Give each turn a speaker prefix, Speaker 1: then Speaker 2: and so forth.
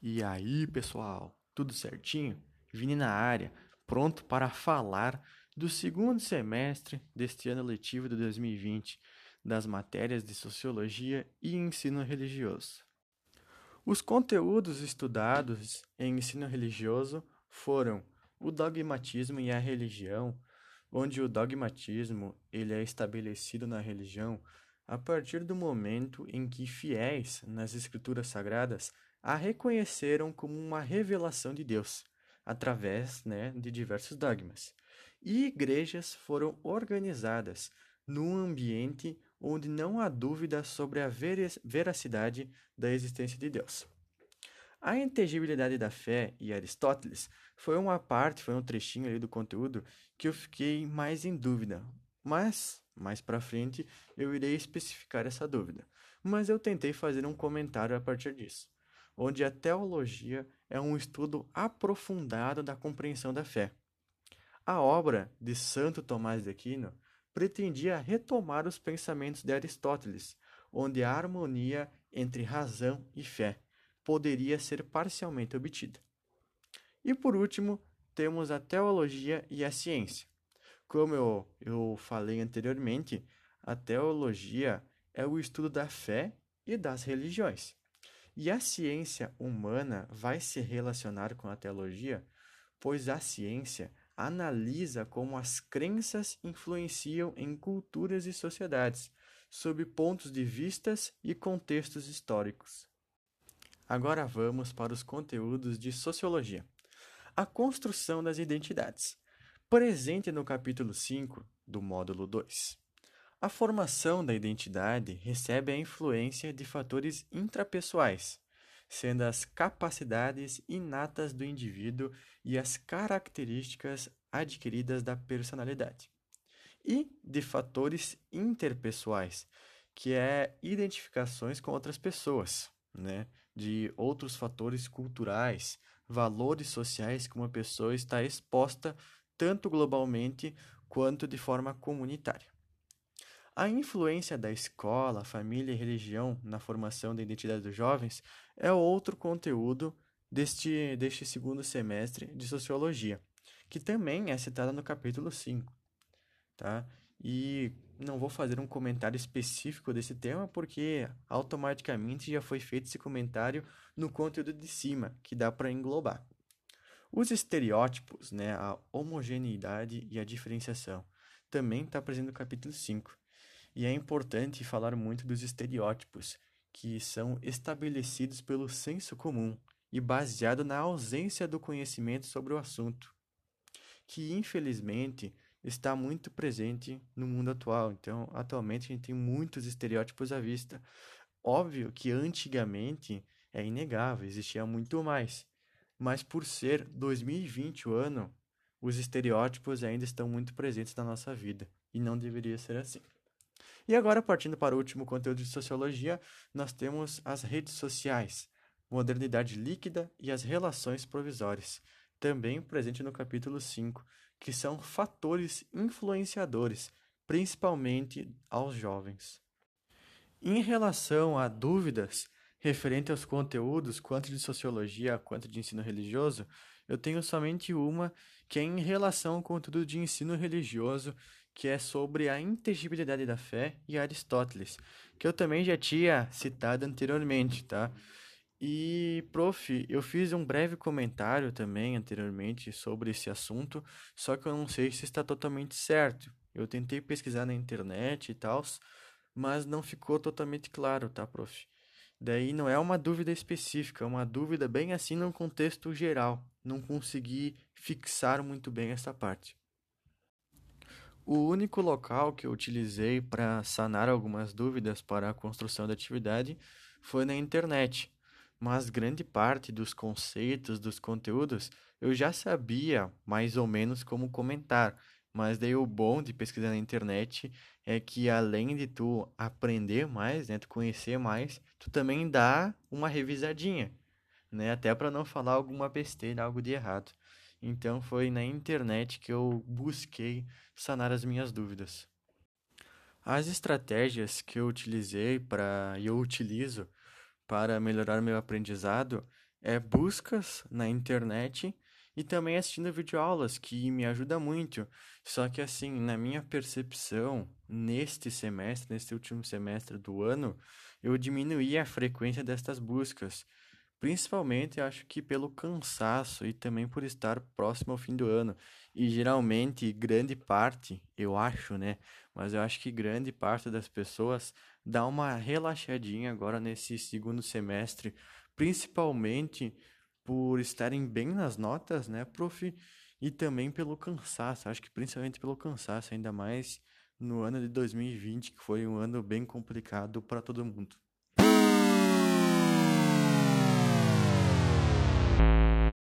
Speaker 1: E aí, pessoal, tudo certinho? Vini na área, pronto para falar do segundo semestre deste ano letivo de 2020, das matérias de Sociologia e Ensino Religioso. Os conteúdos estudados em ensino religioso foram o dogmatismo e a religião, onde o dogmatismo ele é estabelecido na religião a partir do momento em que fiéis nas escrituras sagradas a reconheceram como uma revelação de Deus, através né, de diversos dogmas. E igrejas foram organizadas num ambiente onde não há dúvida sobre a veracidade da existência de Deus. A intangibilidade da fé e Aristóteles foi uma parte, foi um trechinho ali do conteúdo que eu fiquei mais em dúvida, mas mais para frente eu irei especificar essa dúvida. Mas eu tentei fazer um comentário a partir disso onde a teologia é um estudo aprofundado da compreensão da fé. A obra de Santo Tomás de Aquino pretendia retomar os pensamentos de Aristóteles, onde a harmonia entre razão e fé poderia ser parcialmente obtida. E por último, temos a teologia e a ciência. Como eu, eu falei anteriormente, a teologia é o estudo da fé e das religiões. E a ciência humana vai se relacionar com a teologia, pois a ciência analisa como as crenças influenciam em culturas e sociedades, sob pontos de vistas e contextos históricos. Agora vamos para os conteúdos de sociologia. A construção das identidades, presente no capítulo 5 do módulo 2. A formação da identidade recebe a influência de fatores intrapessoais, sendo as capacidades inatas do indivíduo e as características adquiridas da personalidade, e de fatores interpessoais, que é identificações com outras pessoas, né? de outros fatores culturais, valores sociais que uma pessoa está exposta tanto globalmente quanto de forma comunitária. A influência da escola, família e religião na formação da identidade dos jovens é outro conteúdo deste, deste segundo semestre de sociologia, que também é citada no capítulo 5. Tá? E não vou fazer um comentário específico desse tema porque automaticamente já foi feito esse comentário no conteúdo de cima, que dá para englobar. Os estereótipos, né, a homogeneidade e a diferenciação, também está presente no capítulo 5. E é importante falar muito dos estereótipos, que são estabelecidos pelo senso comum e baseado na ausência do conhecimento sobre o assunto, que infelizmente está muito presente no mundo atual. Então, atualmente a gente tem muitos estereótipos à vista. Óbvio que antigamente é inegável, existia muito mais. Mas por ser 2020 o ano, os estereótipos ainda estão muito presentes na nossa vida e não deveria ser assim. E agora, partindo para o último conteúdo de sociologia, nós temos as redes sociais, modernidade líquida e as relações provisórias, também presente no capítulo 5, que são fatores influenciadores, principalmente aos jovens. Em relação a dúvidas referente aos conteúdos, quanto de sociologia quanto de ensino religioso, eu tenho somente uma, que é em relação ao conteúdo de ensino religioso que é sobre a intangibilidade da fé e Aristóteles, que eu também já tinha citado anteriormente, tá? E, prof, eu fiz um breve comentário também anteriormente sobre esse assunto, só que eu não sei se está totalmente certo. Eu tentei pesquisar na internet e tal, mas não ficou totalmente claro, tá, prof? Daí não é uma dúvida específica, é uma dúvida bem assim no contexto geral. Não consegui fixar muito bem essa parte. O único local que eu utilizei para sanar algumas dúvidas para a construção da atividade foi na internet, mas grande parte dos conceitos, dos conteúdos, eu já sabia mais ou menos como comentar. Mas daí o bom de pesquisar na internet é que além de tu aprender mais, né, tu conhecer mais, tu também dá uma revisadinha, né, até para não falar alguma besteira, algo de errado. Então foi na internet que eu busquei sanar as minhas dúvidas. As estratégias que eu utilizei para e eu utilizo para melhorar meu aprendizado é buscas na internet e também assistindo videoaulas, que me ajuda muito. Só que assim, na minha percepção, neste semestre, neste último semestre do ano, eu diminuí a frequência destas buscas. Principalmente, acho que pelo cansaço e também por estar próximo ao fim do ano. E geralmente, grande parte, eu acho, né? Mas eu acho que grande parte das pessoas dá uma relaxadinha agora nesse segundo semestre, principalmente por estarem bem nas notas, né, prof? E também pelo cansaço. Acho que principalmente pelo cansaço, ainda mais no ano de 2020, que foi um ano bem complicado para todo mundo.